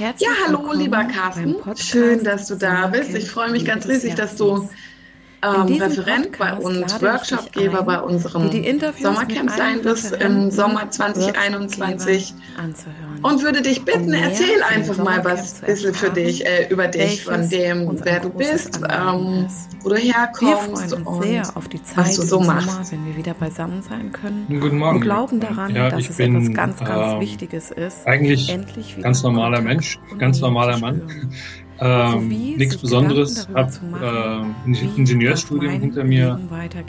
Herzlich ja, hallo, lieber Carsten. Schön, dass du da bist. Ich freue mich ganz riesig, dass du ähm, Referent bei uns, Workshopgeber bei unserem Sommercamp sein wirst im Sommer 2021 und würde dich bitten, erzähl einfach mal was bisschen für dich, äh, über dich, von dem, wer du bist, ähm, wo du herkommst und was du so machst. wenn wir wieder beisammen sein können. Guten Morgen. Und glauben daran, ja, dass es bin, etwas ganz, ganz ähm, Wichtiges ist. Eigentlich ganz normaler Mensch, ganz normaler Mann. Ähm, nichts Besonderes, habe äh, ein Ingenieursstudium hinter mir.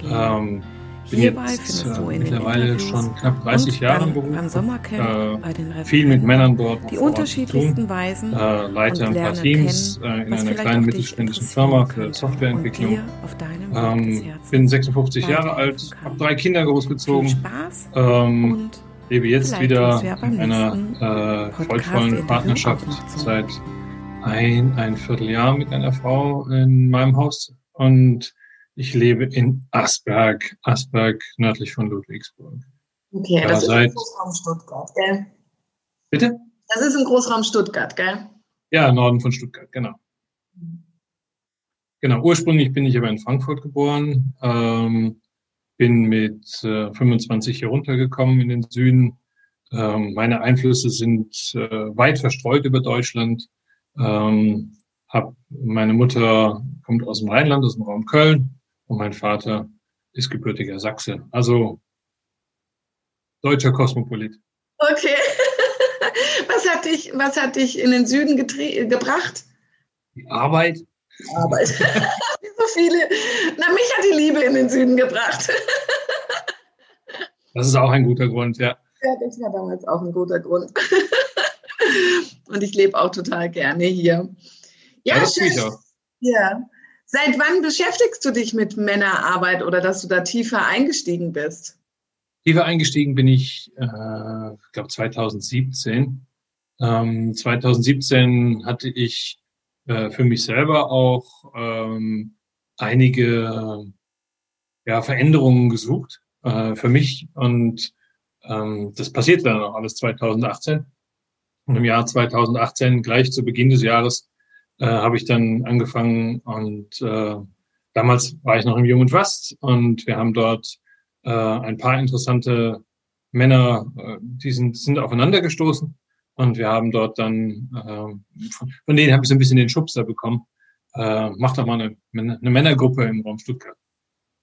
Ähm, bin Hierbei jetzt äh, mittlerweile schon knapp 30 Jahre im Beruf. Äh, viel mit Männern dort. Die unterschiedlichsten Weisen. Äh, leite ein paar Teams äh, in einer kleinen mittelständischen Firma für Softwareentwicklung. Ähm, bin 56 Jahre alt, habe drei Kinder großgezogen. Ähm, lebe jetzt wieder in einer äh, vollvollen Partnerschaft seit ein, ein Vierteljahr mit einer Frau in meinem Haus und ich lebe in Asberg, Asberg nördlich von Ludwigsburg. Okay, das ist ein Großraum Stuttgart, gell? Bitte? Das ist ein Großraum Stuttgart, gell? Ja, Norden von Stuttgart, genau. Genau, ursprünglich bin ich aber in Frankfurt geboren, ähm, bin mit äh, 25 hier runtergekommen in den Süden. Ähm, meine Einflüsse sind äh, weit verstreut über Deutschland. Ähm, hab, meine Mutter kommt aus dem Rheinland, aus dem Raum Köln und mein Vater ist gebürtiger Sachse. Also deutscher Kosmopolit. Okay. was, hat dich, was hat dich in den Süden gebracht? Die Arbeit. Arbeit. so viele. Na, mich hat die Liebe in den Süden gebracht. das ist auch ein guter Grund, ja. Ja, das war damals auch ein guter Grund. Und ich lebe auch total gerne hier. Ja, ja schön. Ja. Seit wann beschäftigst du dich mit Männerarbeit oder dass du da tiefer eingestiegen bist? Tiefer eingestiegen bin ich, äh, ich glaube 2017. Ähm, 2017 hatte ich äh, für mich selber auch ähm, einige ja, Veränderungen gesucht äh, für mich und ähm, das passierte dann auch alles 2018. Und im Jahr 2018, gleich zu Beginn des Jahres, äh, habe ich dann angefangen und äh, damals war ich noch im Human Trust und wir haben dort äh, ein paar interessante Männer, äh, die sind, sind aufeinander gestoßen und wir haben dort dann, äh, von, von denen habe ich so ein bisschen den Schubser bekommen, äh, mach doch mal eine, eine Männergruppe im Raum Stuttgart.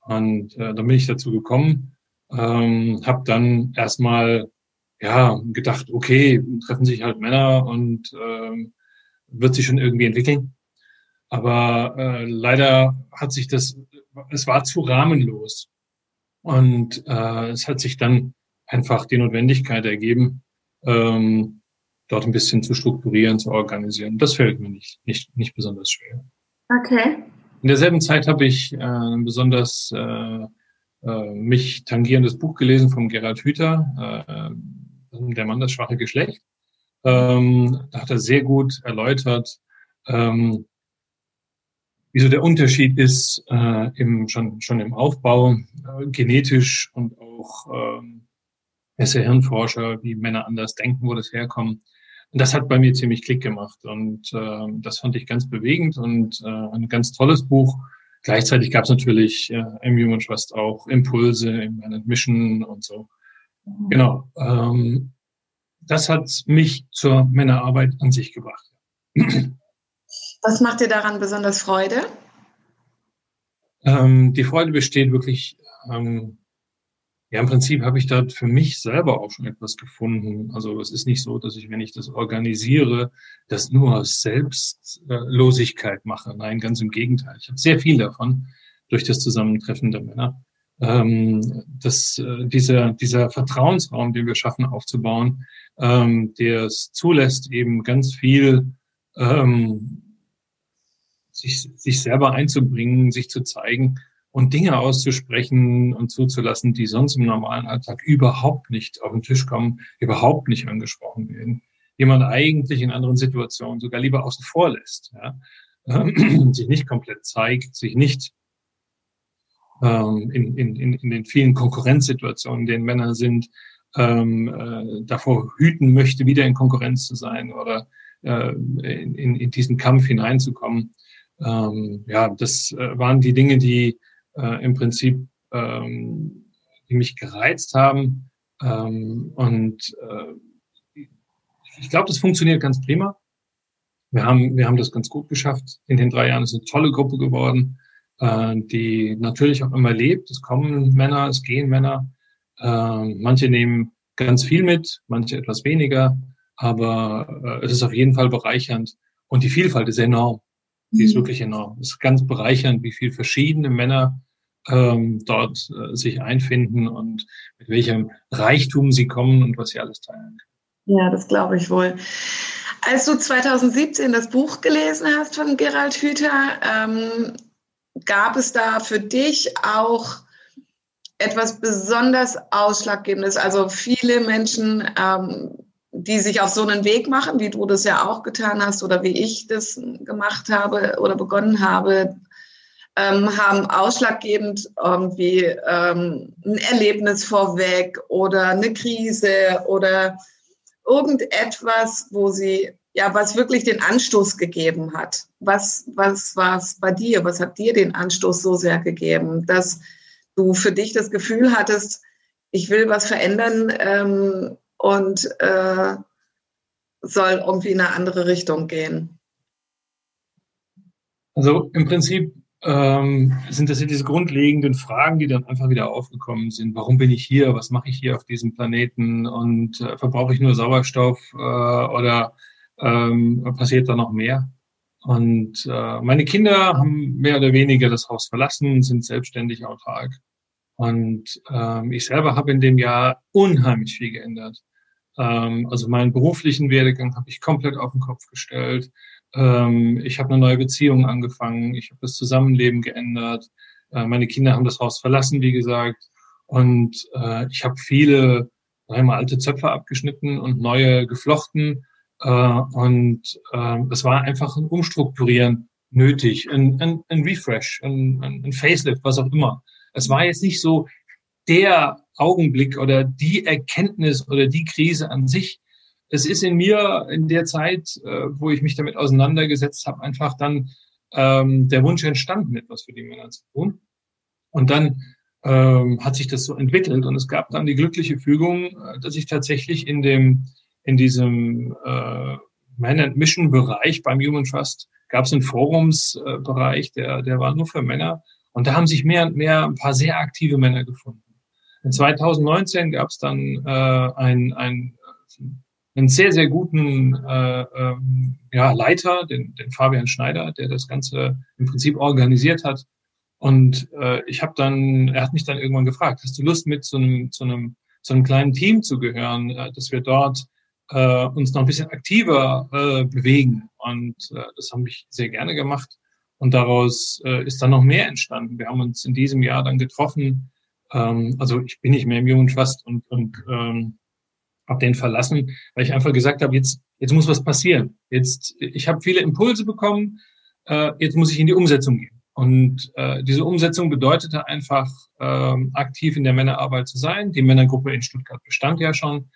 Und äh, dann bin ich dazu gekommen, ähm, habe dann erstmal ja, gedacht, okay, treffen sich halt Männer und ähm, wird sich schon irgendwie entwickeln. Aber äh, leider hat sich das, es war zu rahmenlos. Und äh, es hat sich dann einfach die Notwendigkeit ergeben, ähm, dort ein bisschen zu strukturieren, zu organisieren. Das fällt mir nicht, nicht, nicht besonders schwer. Okay. In derselben Zeit habe ich äh, ein besonders äh, äh, mich tangierendes Buch gelesen vom Gerald Hüther, äh, der Mann das schwache Geschlecht. Ähm, da hat er sehr gut erläutert, ähm, wieso der Unterschied ist äh, im, schon, schon im Aufbau, äh, genetisch und auch ähm, er ja Hirnforscher, wie Männer anders denken, wo das herkommt. Und das hat bei mir ziemlich Klick gemacht und äh, das fand ich ganz bewegend und äh, ein ganz tolles Buch. Gleichzeitig gab es natürlich äh, im Human Trust auch Impulse im Mission und so. Genau. Ähm, das hat mich zur Männerarbeit an sich gebracht. Was macht dir daran besonders Freude? Ähm, die Freude besteht wirklich, ähm, ja, im Prinzip habe ich dort für mich selber auch schon etwas gefunden. Also es ist nicht so, dass ich, wenn ich das organisiere, das nur aus Selbstlosigkeit mache. Nein, ganz im Gegenteil. Ich habe sehr viel davon durch das Zusammentreffen der Männer ähm, das, äh, dieser, dieser Vertrauensraum, den wir schaffen aufzubauen, ähm, der es zulässt, eben ganz viel ähm, sich, sich selber einzubringen, sich zu zeigen und Dinge auszusprechen und zuzulassen, die sonst im normalen Alltag überhaupt nicht auf den Tisch kommen, überhaupt nicht angesprochen werden, die man eigentlich in anderen Situationen sogar lieber außen vor lässt, ja? sich nicht komplett zeigt, sich nicht ähm, in, in, in den vielen Konkurrenzsituationen, in denen Männer sind, ähm, äh, davor hüten möchte, wieder in Konkurrenz zu sein oder äh, in, in, diesen Kampf hineinzukommen. Ähm, ja, das äh, waren die Dinge, die äh, im Prinzip ähm, die mich gereizt haben. Ähm, und äh, ich glaube, das funktioniert ganz prima. Wir haben, wir haben das ganz gut geschafft. In den drei Jahren ist eine tolle Gruppe geworden, äh, die natürlich auch immer lebt. Es kommen Männer, es gehen Männer. Äh, manche nehmen ganz viel mit, manche etwas weniger, aber äh, es ist auf jeden Fall bereichernd. Und die Vielfalt ist enorm. Die ist mhm. wirklich enorm. Es ist ganz bereichernd, wie viele verschiedene Männer ähm, dort äh, sich einfinden und mit welchem Reichtum sie kommen und was sie alles teilen. Ja, das glaube ich wohl. Als du 2017 das Buch gelesen hast von Gerald Hüther, ähm, gab es da für dich auch etwas besonders Ausschlaggebendes? Also viele Menschen, ähm, die sich auf so einen Weg machen, wie du das ja auch getan hast oder wie ich das gemacht habe oder begonnen habe, ähm, haben ausschlaggebend irgendwie ähm, ein Erlebnis vorweg oder eine Krise oder irgendetwas, wo sie, ja, was wirklich den Anstoß gegeben hat. Was, was war es bei dir? Was hat dir den Anstoß so sehr gegeben, dass du für dich das Gefühl hattest, ich will was verändern ähm, und äh, soll irgendwie in eine andere Richtung gehen? Also im Prinzip ähm, sind das ja diese grundlegenden Fragen, die dann einfach wieder aufgekommen sind. Warum bin ich hier? Was mache ich hier auf diesem Planeten? Und äh, verbrauche ich nur Sauerstoff äh, oder ähm, passiert da noch mehr? Und äh, meine Kinder haben mehr oder weniger das Haus verlassen, sind selbstständig autark. Und ähm, ich selber habe in dem Jahr unheimlich viel geändert. Ähm, also meinen beruflichen Werdegang habe ich komplett auf den Kopf gestellt. Ähm, ich habe eine neue Beziehung angefangen. Ich habe das Zusammenleben geändert. Äh, meine Kinder haben das Haus verlassen, wie gesagt. Und äh, ich habe viele einmal alte Zöpfe abgeschnitten und neue geflochten. Äh, und äh, es war einfach ein Umstrukturieren nötig, ein, ein, ein Refresh, ein, ein Facelift, was auch immer. Es war jetzt nicht so der Augenblick oder die Erkenntnis oder die Krise an sich, es ist in mir in der Zeit, äh, wo ich mich damit auseinandergesetzt habe, einfach dann ähm, der Wunsch entstanden, etwas für die Männer zu tun. Und dann ähm, hat sich das so entwickelt und es gab dann die glückliche Fügung, äh, dass ich tatsächlich in dem in diesem äh, Man and Mission Bereich beim Human Trust gab es einen Forumsbereich, der der war nur für Männer und da haben sich mehr und mehr ein paar sehr aktive Männer gefunden. In 2019 gab es dann äh, ein, ein einen sehr, sehr guten äh, ähm, ja, Leiter, den, den Fabian Schneider, der das Ganze im Prinzip organisiert hat. Und äh, ich habe dann, er hat mich dann irgendwann gefragt, hast du Lust mit zu einem, zu einem, zu einem kleinen Team zu gehören, äh, dass wir dort äh, uns noch ein bisschen aktiver äh, bewegen. Und äh, das haben ich sehr gerne gemacht. Und daraus äh, ist dann noch mehr entstanden. Wir haben uns in diesem Jahr dann getroffen. Ähm, also ich bin nicht mehr im Jungen Trust und, und ähm, habe den verlassen, weil ich einfach gesagt habe, jetzt, jetzt muss was passieren. Jetzt, ich habe viele Impulse bekommen, äh, jetzt muss ich in die Umsetzung gehen. Und äh, diese Umsetzung bedeutete einfach, ähm, aktiv in der Männerarbeit zu sein. Die Männergruppe in Stuttgart bestand ja schon.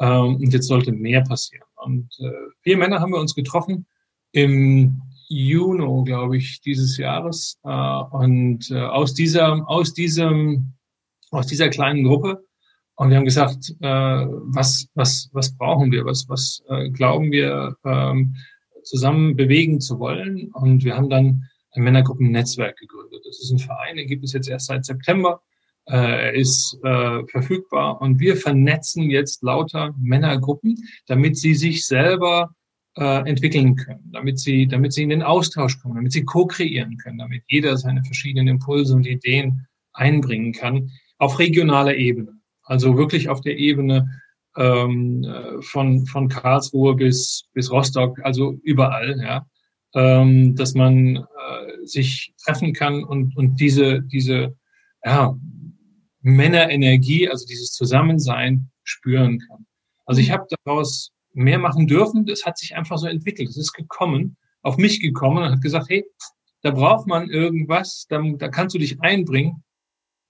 Ähm, und jetzt sollte mehr passieren. Und äh, vier Männer haben wir uns getroffen im Juni, glaube ich, dieses Jahres. Äh, und äh, aus dieser, aus diesem, aus dieser kleinen Gruppe und wir haben gesagt, äh, was, was, was brauchen wir, was, was äh, glauben wir ähm, zusammen bewegen zu wollen. Und wir haben dann ein Männergruppennetzwerk gegründet. Das ist ein Verein, den gibt es jetzt erst seit September. Äh, er ist äh, verfügbar und wir vernetzen jetzt lauter Männergruppen, damit sie sich selber äh, entwickeln können, damit sie, damit sie in den Austausch kommen, damit sie co-kreieren können, damit jeder seine verschiedenen Impulse und Ideen einbringen kann auf regionaler Ebene. Also wirklich auf der Ebene ähm, von, von Karlsruhe bis, bis Rostock, also überall, ja, ähm, dass man äh, sich treffen kann und, und diese, diese ja, Männerenergie, also dieses Zusammensein spüren kann. Also ich habe daraus mehr machen dürfen. Das hat sich einfach so entwickelt. Es ist gekommen, auf mich gekommen und hat gesagt, hey, da braucht man irgendwas, da, da kannst du dich einbringen.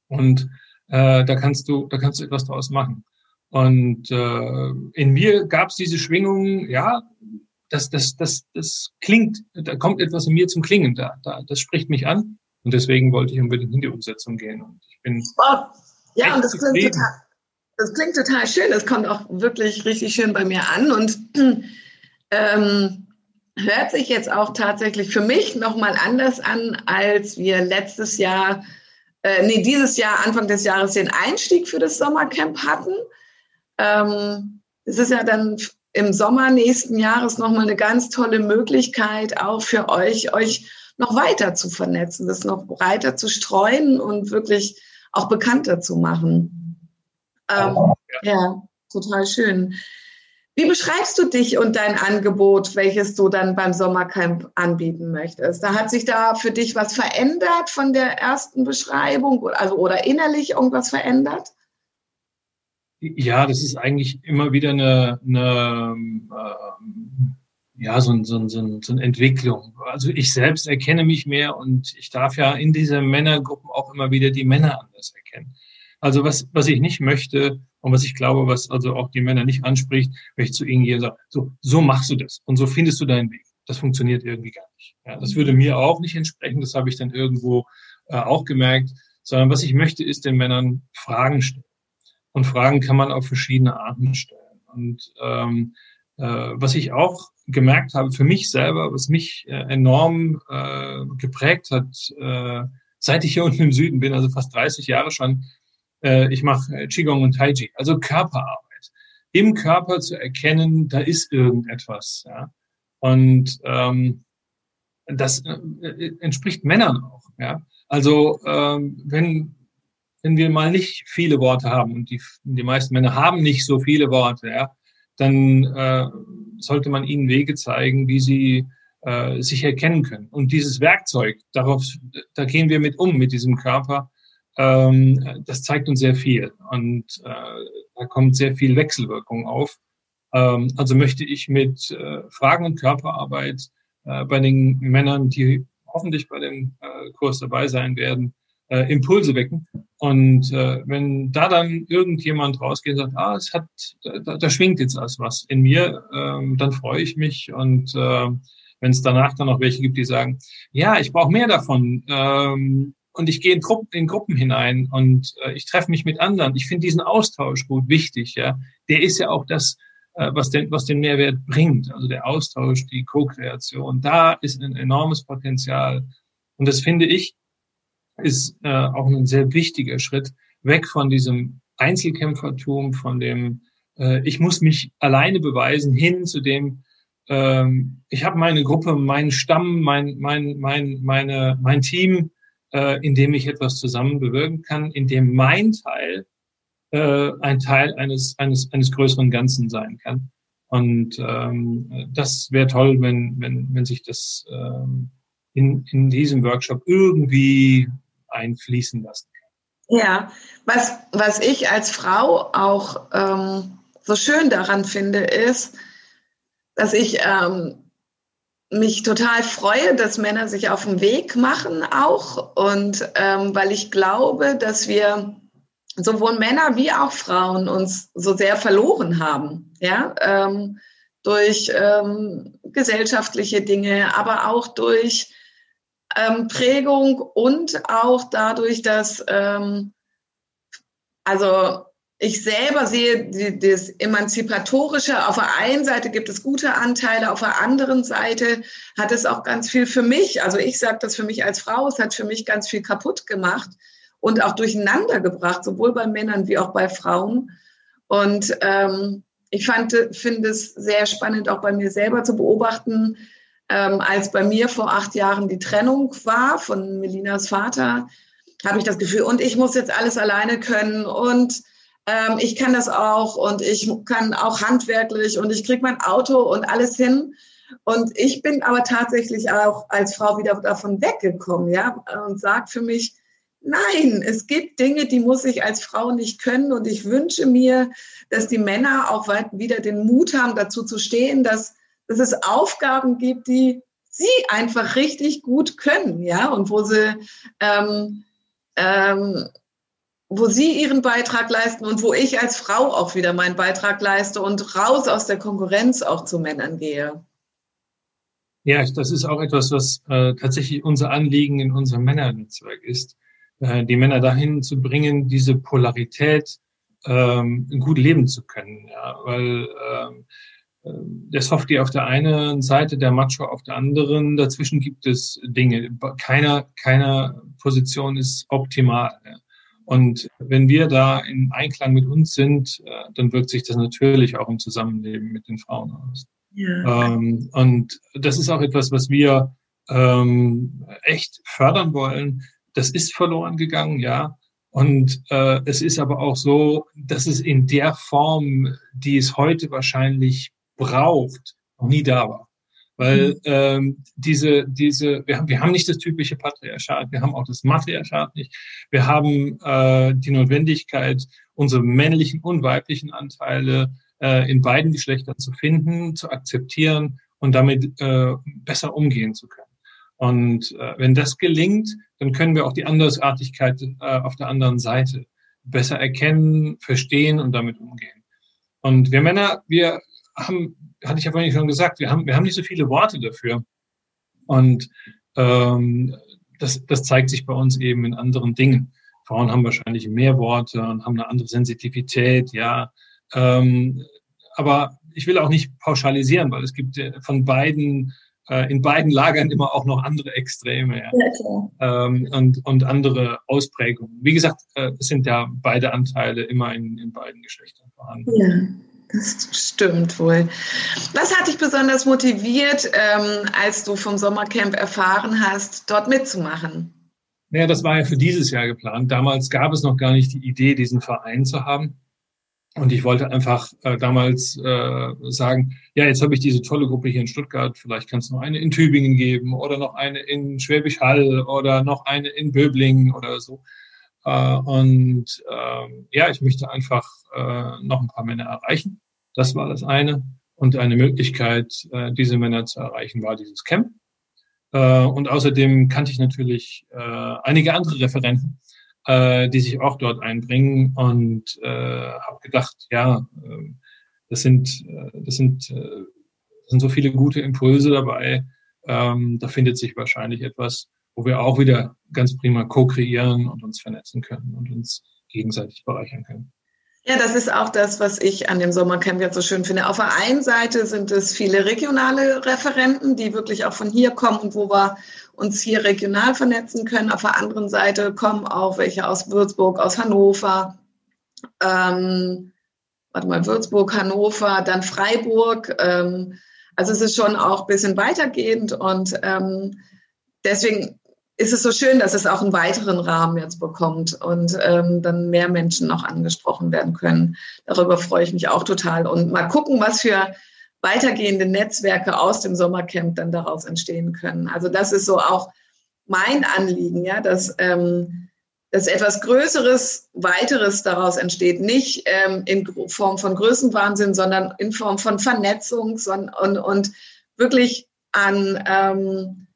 Und äh, da kannst du, da kannst du etwas draus machen. Und äh, in mir gab es diese Schwingung, ja, das, das, das, das klingt, da kommt etwas in mir zum Klingen da, da. Das spricht mich an. Und deswegen wollte ich unbedingt in die Umsetzung gehen. Und ich bin. Oh, ja, und das klingt total, das klingt total schön. Das kommt auch wirklich richtig schön bei mir an und ähm, hört sich jetzt auch tatsächlich für mich nochmal anders an, als wir letztes Jahr, äh, nee, dieses Jahr, Anfang des Jahres, den Einstieg für das Sommercamp hatten. Ähm, es ist ja dann im Sommer nächsten Jahres nochmal eine ganz tolle Möglichkeit, auch für euch, euch noch weiter zu vernetzen, das noch breiter zu streuen und wirklich auch bekannter zu machen. Ähm, ja. ja, total schön. Wie beschreibst du dich und dein Angebot, welches du dann beim Sommercamp anbieten möchtest? Da hat sich da für dich was verändert von der ersten Beschreibung, also oder innerlich irgendwas verändert? Ja, das ist eigentlich immer wieder eine, eine äh, ja, so, so, so, so eine Entwicklung. Also ich selbst erkenne mich mehr und ich darf ja in diesen Männergruppen auch immer wieder die Männer anders erkennen. Also was, was ich nicht möchte und was ich glaube, was also auch die Männer nicht anspricht, wenn ich zu ihnen gehe und sage, so, so machst du das und so findest du deinen Weg. Das funktioniert irgendwie gar nicht. Ja, das würde mir auch nicht entsprechen, das habe ich dann irgendwo äh, auch gemerkt, sondern was ich möchte, ist den Männern Fragen stellen. Und Fragen kann man auf verschiedene Arten stellen. Und ähm, äh, was ich auch gemerkt habe für mich selber, was mich äh, enorm äh, geprägt hat, äh, seit ich hier unten im Süden bin, also fast 30 Jahre schon, äh, ich mache äh, Qigong und Taiji, also Körperarbeit. Im Körper zu erkennen, da ist irgendetwas. Ja? Und ähm, das äh, entspricht Männern auch. Ja? Also ähm, wenn, wenn wir mal nicht viele Worte haben, und die, die meisten Männer haben nicht so viele Worte, ja, dann äh, sollte man ihnen Wege zeigen, wie sie äh, sich erkennen können. Und dieses Werkzeug, darauf, da gehen wir mit um, mit diesem Körper, ähm, das zeigt uns sehr viel und äh, da kommt sehr viel Wechselwirkung auf. Ähm, also möchte ich mit äh, Fragen und Körperarbeit äh, bei den Männern, die hoffentlich bei dem äh, Kurs dabei sein werden, äh, Impulse wecken. Und äh, wenn da dann irgendjemand rausgeht und sagt, ah, es hat, da, da schwingt jetzt also was in mir, ähm, dann freue ich mich. Und äh, wenn es danach dann noch welche gibt, die sagen, ja, ich brauche mehr davon, ähm, und ich gehe in Gruppen, in Gruppen hinein und äh, ich treffe mich mit anderen. Ich finde diesen Austausch gut wichtig, ja. Der ist ja auch das, äh, was den, was den Mehrwert bringt. Also der Austausch, die Co-Kreation. Da ist ein enormes Potenzial. Und das finde ich, ist äh, auch ein sehr wichtiger Schritt weg von diesem Einzelkämpfertum, von dem, äh, ich muss mich alleine beweisen, hin zu dem, ähm, ich habe meine Gruppe, meinen Stamm, mein, mein, mein, meine, mein Team, äh, in dem ich etwas zusammen bewirken kann, in dem mein Teil äh, ein Teil eines, eines, eines größeren Ganzen sein kann. Und ähm, das wäre toll, wenn, wenn, wenn sich das ähm, in, in diesem Workshop irgendwie einfließen lassen kann. Ja, was, was ich als Frau auch ähm, so schön daran finde, ist, dass ich ähm, mich total freue, dass Männer sich auf den Weg machen auch und ähm, weil ich glaube, dass wir sowohl Männer wie auch Frauen uns so sehr verloren haben, ja, ähm, durch ähm, gesellschaftliche Dinge, aber auch durch ähm, Prägung und auch dadurch, dass ähm, also ich selber sehe die, das Emanzipatorische. Auf der einen Seite gibt es gute Anteile, auf der anderen Seite hat es auch ganz viel für mich, also ich sage das für mich als Frau, es hat für mich ganz viel kaputt gemacht und auch durcheinander gebracht, sowohl bei Männern wie auch bei Frauen. Und ähm, ich finde es sehr spannend, auch bei mir selber zu beobachten, ähm, als bei mir vor acht Jahren die Trennung war von Melinas Vater, habe ich das Gefühl, und ich muss jetzt alles alleine können und ähm, ich kann das auch und ich kann auch handwerklich und ich kriege mein Auto und alles hin. Und ich bin aber tatsächlich auch als Frau wieder davon weggekommen, ja, und sage für mich, nein, es gibt Dinge, die muss ich als Frau nicht können. Und ich wünsche mir, dass die Männer auch wieder den Mut haben, dazu zu stehen, dass, dass es Aufgaben gibt, die sie einfach richtig gut können, ja, und wo sie ähm, ähm, wo Sie Ihren Beitrag leisten und wo ich als Frau auch wieder meinen Beitrag leiste und raus aus der Konkurrenz auch zu Männern gehe. Ja, das ist auch etwas, was äh, tatsächlich unser Anliegen in unserem Männernetzwerk ist, äh, die Männer dahin zu bringen, diese Polarität ähm, gut leben zu können. Ja, weil ähm, äh, der Softie auf der einen Seite, der Macho auf der anderen, dazwischen gibt es Dinge. Keiner, keiner Position ist optimal. Und wenn wir da in Einklang mit uns sind, äh, dann wirkt sich das natürlich auch im Zusammenleben mit den Frauen aus. Ja. Ähm, und das ist auch etwas, was wir ähm, echt fördern wollen. Das ist verloren gegangen, ja. Und äh, es ist aber auch so, dass es in der Form, die es heute wahrscheinlich braucht, noch nie da war. Weil mhm. ähm, diese, diese, wir haben, wir haben nicht das typische Patriarchat, wir haben auch das Matriarchat nicht. Wir haben äh, die Notwendigkeit, unsere männlichen und weiblichen Anteile äh, in beiden Geschlechtern zu finden, zu akzeptieren und damit äh, besser umgehen zu können. Und äh, wenn das gelingt, dann können wir auch die Andersartigkeit äh, auf der anderen Seite besser erkennen, verstehen und damit umgehen. Und wir Männer, wir haben, hatte ich ja vorhin schon gesagt, wir haben, wir haben nicht so viele Worte dafür. Und ähm, das, das zeigt sich bei uns eben in anderen Dingen. Frauen haben wahrscheinlich mehr Worte und haben eine andere Sensitivität, ja. Ähm, aber ich will auch nicht pauschalisieren, weil es gibt von beiden äh, in beiden Lagern immer auch noch andere Extreme ja. ja ähm, und, und andere Ausprägungen. Wie gesagt, äh, es sind ja beide Anteile immer in, in beiden Geschlechtern vorhanden. Ja. Das stimmt wohl. Was hat dich besonders motiviert, ähm, als du vom Sommercamp erfahren hast, dort mitzumachen? Naja, das war ja für dieses Jahr geplant. Damals gab es noch gar nicht die Idee, diesen Verein zu haben. Und ich wollte einfach äh, damals äh, sagen, ja, jetzt habe ich diese tolle Gruppe hier in Stuttgart, vielleicht kann es noch eine in Tübingen geben oder noch eine in Schwäbisch Hall oder noch eine in Böblingen oder so. Äh, und äh, ja, ich möchte einfach äh, noch ein paar Männer erreichen. Das war das eine. Und eine Möglichkeit, äh, diese Männer zu erreichen, war dieses Camp. Äh, und außerdem kannte ich natürlich äh, einige andere Referenten äh, die sich auch dort einbringen und äh, habe gedacht, ja, äh, das sind, das sind, äh, das sind so viele gute Impulse dabei. Ähm, da findet sich wahrscheinlich etwas, wo wir auch wieder ganz prima co-kreieren und uns vernetzen können und uns gegenseitig bereichern können. Ja, das ist auch das, was ich an dem Sommercamp jetzt so schön finde. Auf der einen Seite sind es viele regionale Referenten, die wirklich auch von hier kommen und wo wir uns hier regional vernetzen können. Auf der anderen Seite kommen auch welche aus Würzburg, aus Hannover, ähm, warte mal, Würzburg, Hannover, dann Freiburg. Ähm, also es ist schon auch ein bisschen weitergehend und ähm, deswegen ist es so schön, dass es auch einen weiteren Rahmen jetzt bekommt und ähm, dann mehr Menschen noch angesprochen werden können. Darüber freue ich mich auch total. Und mal gucken, was für weitergehende Netzwerke aus dem Sommercamp dann daraus entstehen können. Also das ist so auch mein Anliegen, ja, dass, ähm, dass etwas Größeres, Weiteres daraus entsteht. Nicht ähm, in Form von Größenwahnsinn, sondern in Form von Vernetzung und, und, und wirklich an ähm,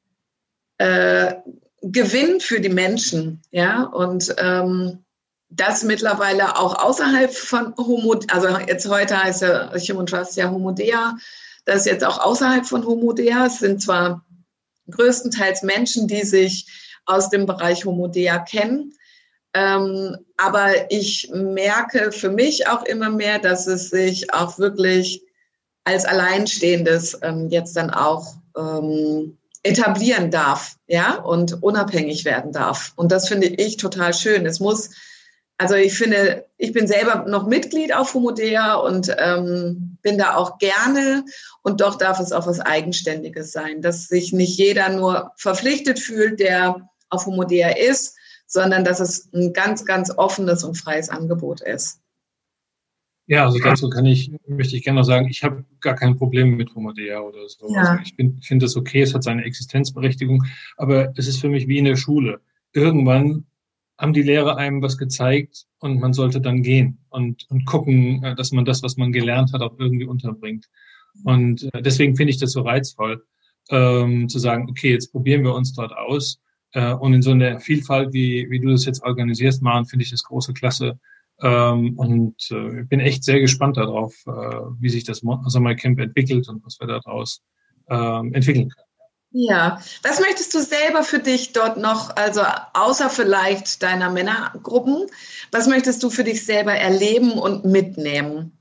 äh, Gewinn für die Menschen, ja, und ähm, das mittlerweile auch außerhalb von Homo, also jetzt heute heißt ja Human Trust ja Homodea, das jetzt auch außerhalb von Homodea. Es sind zwar größtenteils Menschen, die sich aus dem Bereich Homodea kennen, ähm, aber ich merke für mich auch immer mehr, dass es sich auch wirklich als Alleinstehendes ähm, jetzt dann auch ähm, etablieren darf, ja, und unabhängig werden darf. Und das finde ich total schön. Es muss, also ich finde, ich bin selber noch Mitglied auf Homodea und ähm, bin da auch gerne. Und doch darf es auch was Eigenständiges sein, dass sich nicht jeder nur verpflichtet fühlt, der auf Homodea ist, sondern dass es ein ganz, ganz offenes und freies Angebot ist. Ja, also dazu kann ich, möchte ich gerne noch sagen, ich habe gar kein Problem mit Homodea oder so. Ja. Also ich finde das okay, es hat seine Existenzberechtigung, aber es ist für mich wie in der Schule. Irgendwann haben die Lehrer einem was gezeigt und man sollte dann gehen und, und gucken, äh, dass man das, was man gelernt hat, auch irgendwie unterbringt. Und äh, deswegen finde ich das so reizvoll, ähm, zu sagen, okay, jetzt probieren wir uns dort aus. Äh, und in so einer Vielfalt, wie, wie du das jetzt organisierst, Maren, finde ich das große Klasse, und äh, bin echt sehr gespannt darauf, äh, wie sich das Sommercamp entwickelt und was wir daraus ähm, entwickeln können. Ja, was möchtest du selber für dich dort noch, also außer vielleicht deiner Männergruppen, was möchtest du für dich selber erleben und mitnehmen?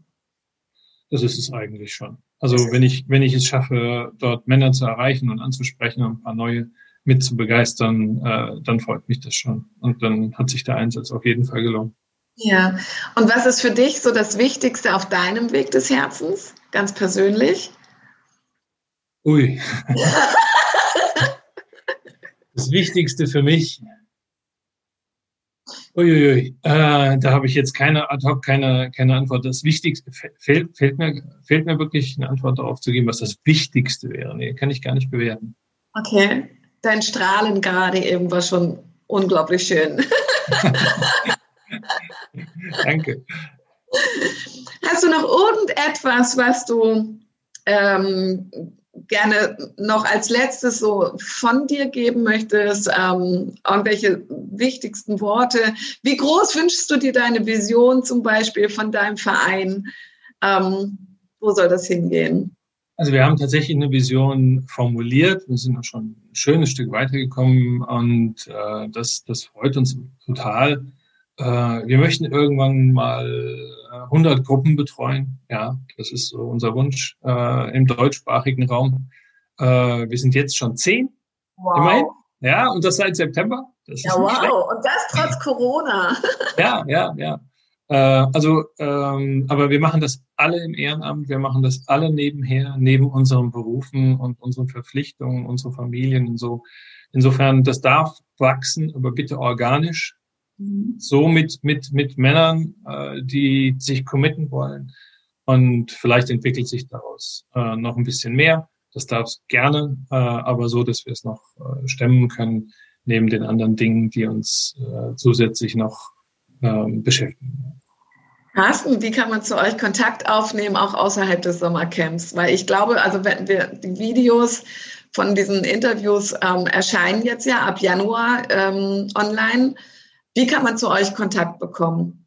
Das ist es eigentlich schon. Also wenn ich, wenn ich es schaffe, dort Männer zu erreichen und anzusprechen und ein paar neue mit zu begeistern, äh, dann freut mich das schon. Und dann hat sich der Einsatz auf jeden Fall gelohnt. Ja, und was ist für dich so das Wichtigste auf deinem Weg des Herzens, ganz persönlich? Ui. das Wichtigste für mich. Uiuiui, äh, da habe ich jetzt keine ad hoc, keine, keine Antwort. Das Wichtigste fehlt, fehlt, mir, fehlt mir wirklich eine Antwort darauf zu geben, was das Wichtigste wäre. Nee, kann ich gar nicht bewerten. Okay, dein Strahlen gerade eben war schon unglaublich schön. Danke. Hast du noch irgendetwas, was du ähm, gerne noch als letztes so von dir geben möchtest? Ähm, irgendwelche wichtigsten Worte? Wie groß wünschst du dir deine Vision zum Beispiel von deinem Verein? Ähm, wo soll das hingehen? Also wir haben tatsächlich eine Vision formuliert. Wir sind auch schon ein schönes Stück weitergekommen und äh, das, das freut uns total. Äh, wir möchten irgendwann mal 100 Gruppen betreuen. Ja, das ist so unser Wunsch äh, im deutschsprachigen Raum. Äh, wir sind jetzt schon zehn. Wow. Immerhin. Ja, und das seit September. Das ja, wow. Schlecht. Und das trotz Corona. ja, ja, ja. Äh, also, ähm, aber wir machen das alle im Ehrenamt. Wir machen das alle nebenher, neben unseren Berufen und unseren Verpflichtungen, unsere Familien und so. Insofern, das darf wachsen, aber bitte organisch so mit, mit, mit Männern, äh, die sich committen wollen. Und vielleicht entwickelt sich daraus äh, noch ein bisschen mehr. Das darf es gerne, äh, aber so, dass wir es noch äh, stemmen können, neben den anderen Dingen, die uns äh, zusätzlich noch äh, beschäftigen. Carsten, wie kann man zu euch Kontakt aufnehmen, auch außerhalb des Sommercamps? Weil ich glaube, also wenn wir die Videos von diesen Interviews ähm, erscheinen jetzt ja ab Januar ähm, online. Wie kann man zu euch Kontakt bekommen?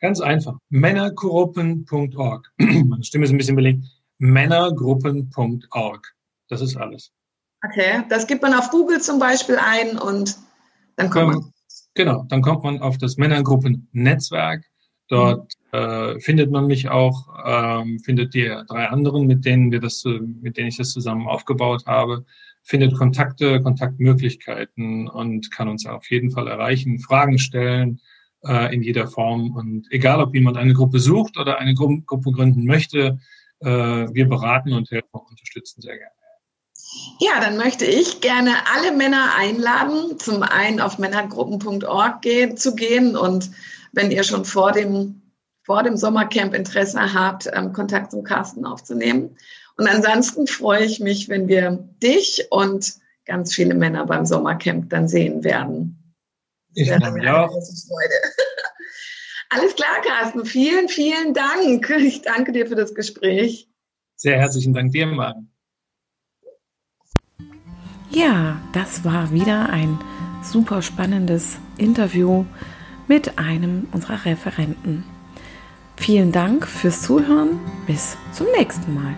Ganz einfach. Männergruppen.org. Meine Stimme ist ein bisschen belegt. Männergruppen.org. Das ist alles. Okay, das gibt man auf Google zum Beispiel ein und dann kommt ähm, man. Genau, dann kommt man auf das Männergruppen-Netzwerk. Dort mhm. äh, findet man mich auch, ähm, findet die drei anderen, mit denen wir das, mit denen ich das zusammen aufgebaut habe findet Kontakte, Kontaktmöglichkeiten und kann uns auf jeden Fall erreichen, Fragen stellen äh, in jeder Form. Und egal, ob jemand eine Gruppe sucht oder eine Gru Gruppe gründen möchte, äh, wir beraten und helfen und unterstützen sehr gerne. Ja, dann möchte ich gerne alle Männer einladen, zum einen auf männergruppen.org gehen, zu gehen und wenn ihr schon vor dem, vor dem Sommercamp Interesse habt, ähm, Kontakt zum Carsten aufzunehmen. Und ansonsten freue ich mich, wenn wir dich und ganz viele Männer beim Sommercamp dann sehen werden. Ich freue mich auch. Freude. Alles klar, Carsten. Vielen, vielen Dank. Ich danke dir für das Gespräch. Sehr herzlichen Dank dir, Mann. Ja, das war wieder ein super spannendes Interview mit einem unserer Referenten. Vielen Dank fürs Zuhören. Bis zum nächsten Mal.